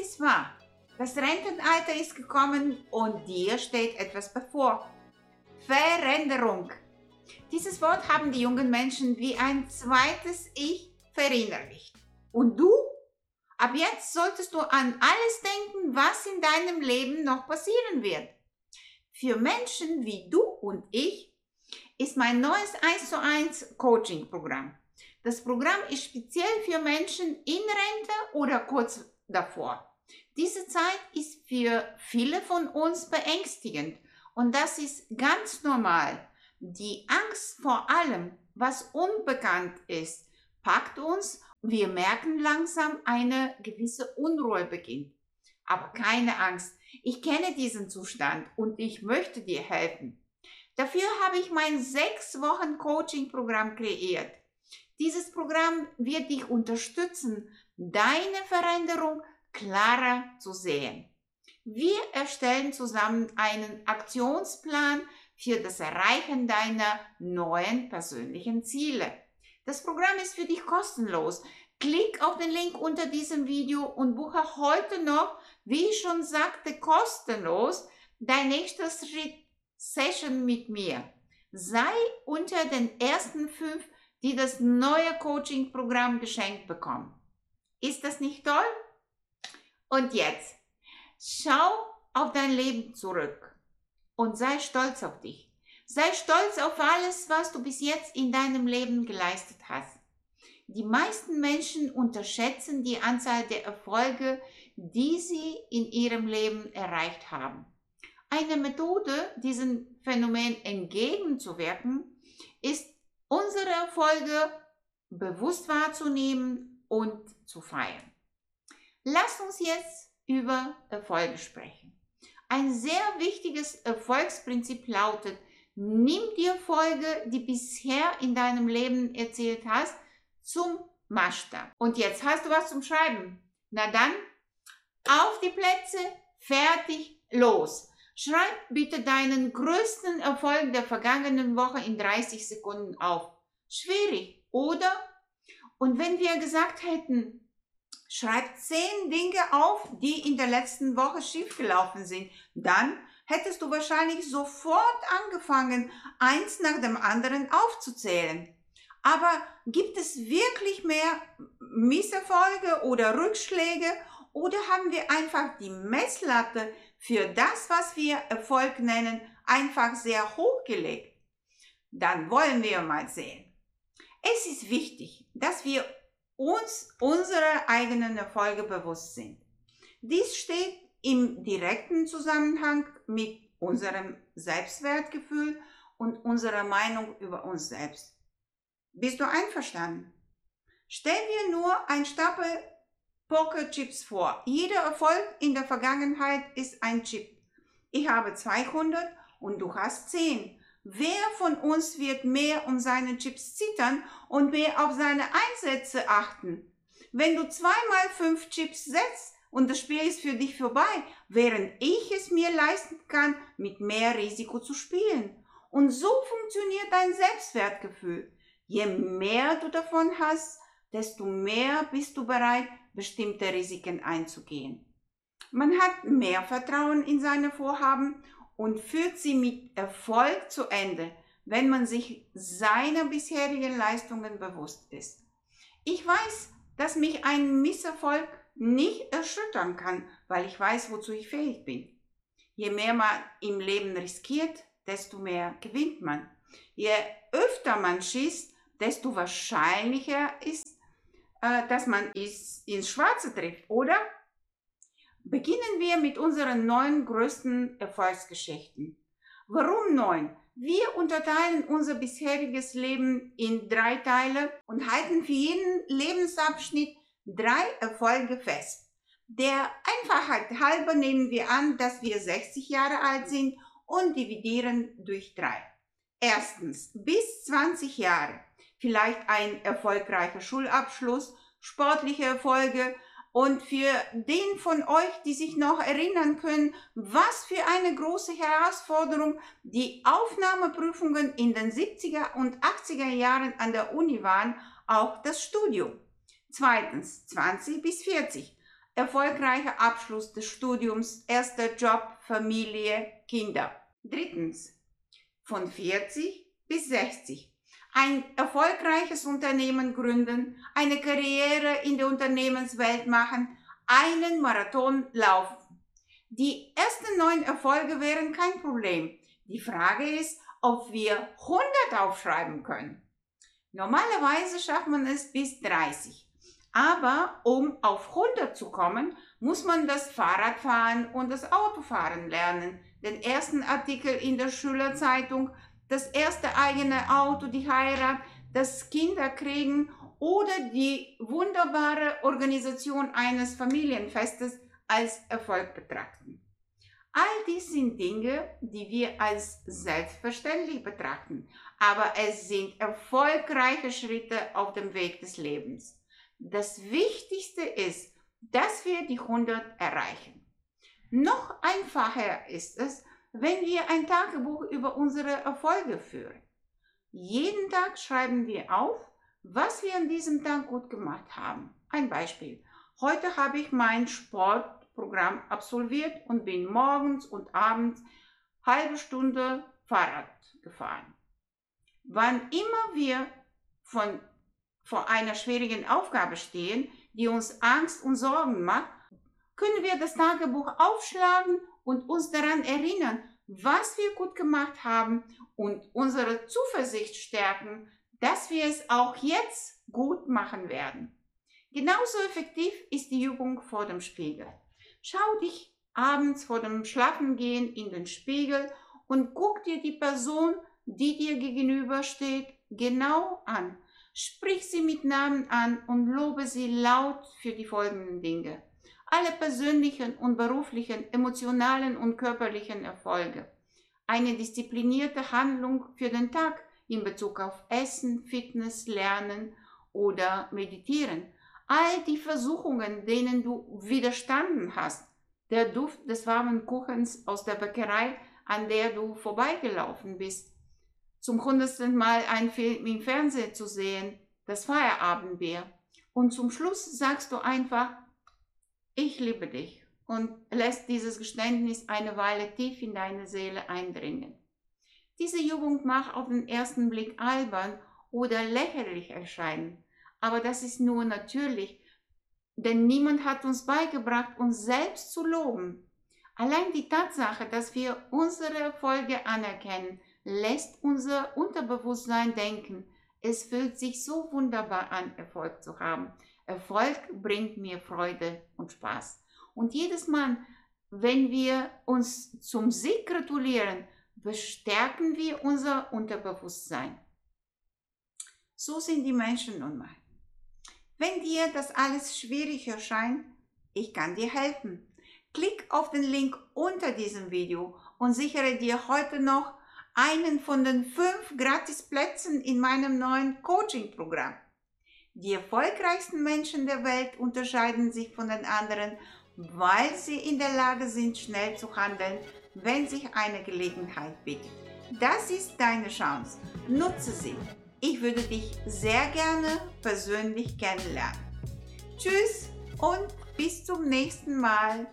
Ist wahr. Das Rentenalter ist gekommen und dir steht etwas bevor. Veränderung. Dieses Wort haben die jungen Menschen wie ein zweites Ich verinnerlicht. Und du? Ab jetzt solltest du an alles denken, was in deinem Leben noch passieren wird. Für Menschen wie du und ich ist mein neues 1 zu 1 Coaching Programm. Das Programm ist speziell für Menschen in Rente oder kurz davor. Diese Zeit ist für viele von uns beängstigend und das ist ganz normal. Die Angst vor allem, was unbekannt ist, packt uns. Wir merken langsam, eine gewisse Unruhe beginnt. Aber keine Angst, ich kenne diesen Zustand und ich möchte dir helfen. Dafür habe ich mein sechs Wochen Coaching-Programm kreiert. Dieses Programm wird dich unterstützen, deine Veränderung klarer zu sehen. Wir erstellen zusammen einen Aktionsplan für das Erreichen deiner neuen persönlichen Ziele. Das Programm ist für dich kostenlos. Klick auf den Link unter diesem Video und buche heute noch, wie ich schon sagte, kostenlos dein nächster Schritt Session mit mir. Sei unter den ersten fünf, die das neue Coaching-Programm geschenkt bekommen. Ist das nicht toll? Und jetzt, schau auf dein Leben zurück und sei stolz auf dich. Sei stolz auf alles, was du bis jetzt in deinem Leben geleistet hast. Die meisten Menschen unterschätzen die Anzahl der Erfolge, die sie in ihrem Leben erreicht haben. Eine Methode, diesem Phänomen entgegenzuwirken, ist, unsere Erfolge bewusst wahrzunehmen und zu feiern. Lasst uns jetzt über Erfolge sprechen. Ein sehr wichtiges Erfolgsprinzip lautet, nimm die Erfolge, die bisher in deinem Leben erzielt hast, zum Maßstab. Und jetzt hast du was zum Schreiben. Na dann, auf die Plätze, fertig, los. Schreib bitte deinen größten Erfolg der vergangenen Woche in 30 Sekunden auf. Schwierig, oder? Und wenn wir gesagt hätten, schreib zehn Dinge auf, die in der letzten Woche schiefgelaufen sind, dann hättest du wahrscheinlich sofort angefangen, eins nach dem anderen aufzuzählen. Aber gibt es wirklich mehr Misserfolge oder Rückschläge oder haben wir einfach die Messlatte für das, was wir Erfolg nennen, einfach sehr hoch gelegt? Dann wollen wir mal sehen. Es ist wichtig, dass wir uns unsere eigenen Erfolge bewusst sind. Dies steht im direkten Zusammenhang mit unserem Selbstwertgefühl und unserer Meinung über uns selbst. Bist du einverstanden? Stell dir nur ein Stapel Pokerchips vor. Jeder Erfolg in der Vergangenheit ist ein Chip. Ich habe 200 und du hast 10. Wer von uns wird mehr um seine Chips zittern und mehr auf seine Einsätze achten? Wenn du zweimal fünf Chips setzt und das Spiel ist für dich vorbei, während ich es mir leisten kann, mit mehr Risiko zu spielen. Und so funktioniert dein Selbstwertgefühl. Je mehr du davon hast, desto mehr bist du bereit, bestimmte Risiken einzugehen. Man hat mehr Vertrauen in seine Vorhaben und führt sie mit Erfolg zu Ende, wenn man sich seiner bisherigen Leistungen bewusst ist. Ich weiß, dass mich ein Misserfolg nicht erschüttern kann, weil ich weiß, wozu ich fähig bin. Je mehr man im Leben riskiert, desto mehr gewinnt man. Je öfter man schießt, desto wahrscheinlicher ist, äh, dass man ins Schwarze trifft, oder? Beginnen wir mit unseren neun größten Erfolgsgeschichten. Warum neun? Wir unterteilen unser bisheriges Leben in drei Teile und halten für jeden Lebensabschnitt drei Erfolge fest. Der Einfachheit halber nehmen wir an, dass wir 60 Jahre alt sind und dividieren durch drei. Erstens, bis 20 Jahre. Vielleicht ein erfolgreicher Schulabschluss, sportliche Erfolge, und für den von euch, die sich noch erinnern können, was für eine große Herausforderung die Aufnahmeprüfungen in den 70er und 80er Jahren an der Uni waren, auch das Studium. Zweitens, 20 bis 40. erfolgreicher Abschluss des Studiums, erster Job, Familie, Kinder. Drittens, von 40 bis 60. Ein erfolgreiches Unternehmen gründen, eine Karriere in der Unternehmenswelt machen, einen Marathon laufen. Die ersten neun Erfolge wären kein Problem. Die Frage ist, ob wir 100 aufschreiben können. Normalerweise schafft man es bis 30. Aber um auf 100 zu kommen, muss man das Fahrradfahren und das Autofahren lernen. Den ersten Artikel in der Schülerzeitung, das erste eigene Auto, die Heirat, das Kinderkriegen oder die wunderbare Organisation eines Familienfestes als Erfolg betrachten. All dies sind Dinge, die wir als selbstverständlich betrachten, aber es sind erfolgreiche Schritte auf dem Weg des Lebens. Das Wichtigste ist, dass wir die 100 erreichen. Noch einfacher ist es, wenn wir ein Tagebuch über unsere Erfolge führen. Jeden Tag schreiben wir auf, was wir an diesem Tag gut gemacht haben. Ein Beispiel. Heute habe ich mein Sport Programm absolviert und bin morgens und abends halbe Stunde Fahrrad gefahren. Wann immer wir von, vor einer schwierigen Aufgabe stehen, die uns Angst und Sorgen macht, können wir das Tagebuch aufschlagen und uns daran erinnern, was wir gut gemacht haben und unsere Zuversicht stärken, dass wir es auch jetzt gut machen werden. Genauso effektiv ist die Übung vor dem Spiegel. Schau dich abends vor dem Schlafengehen in den Spiegel und guck dir die Person, die dir gegenübersteht, genau an. Sprich sie mit Namen an und lobe sie laut für die folgenden Dinge. Alle persönlichen und beruflichen, emotionalen und körperlichen Erfolge. Eine disziplinierte Handlung für den Tag in Bezug auf Essen, Fitness, Lernen oder Meditieren all die Versuchungen, denen du widerstanden hast, der Duft des warmen Kuchens aus der Bäckerei, an der du vorbeigelaufen bist, zum hundertsten Mal einen Film im Fernsehen zu sehen, das Feierabendbier. Und zum Schluss sagst du einfach, ich liebe dich und lässt dieses Geständnis eine Weile tief in deine Seele eindringen. Diese Übung mag auf den ersten Blick albern oder lächerlich erscheinen, aber das ist nur natürlich, denn niemand hat uns beigebracht, uns selbst zu loben. Allein die Tatsache, dass wir unsere Erfolge anerkennen, lässt unser Unterbewusstsein denken, es fühlt sich so wunderbar an, Erfolg zu haben. Erfolg bringt mir Freude und Spaß. Und jedes Mal, wenn wir uns zum Sieg gratulieren, bestärken wir unser Unterbewusstsein. So sind die Menschen nun mal. Wenn dir das alles schwierig erscheint, ich kann dir helfen. Klick auf den Link unter diesem Video und sichere dir heute noch einen von den fünf Gratisplätzen in meinem neuen Coaching-Programm. Die erfolgreichsten Menschen der Welt unterscheiden sich von den anderen, weil sie in der Lage sind, schnell zu handeln, wenn sich eine Gelegenheit bietet. Das ist deine Chance. Nutze sie. Ich würde dich sehr gerne persönlich kennenlernen. Tschüss und bis zum nächsten Mal.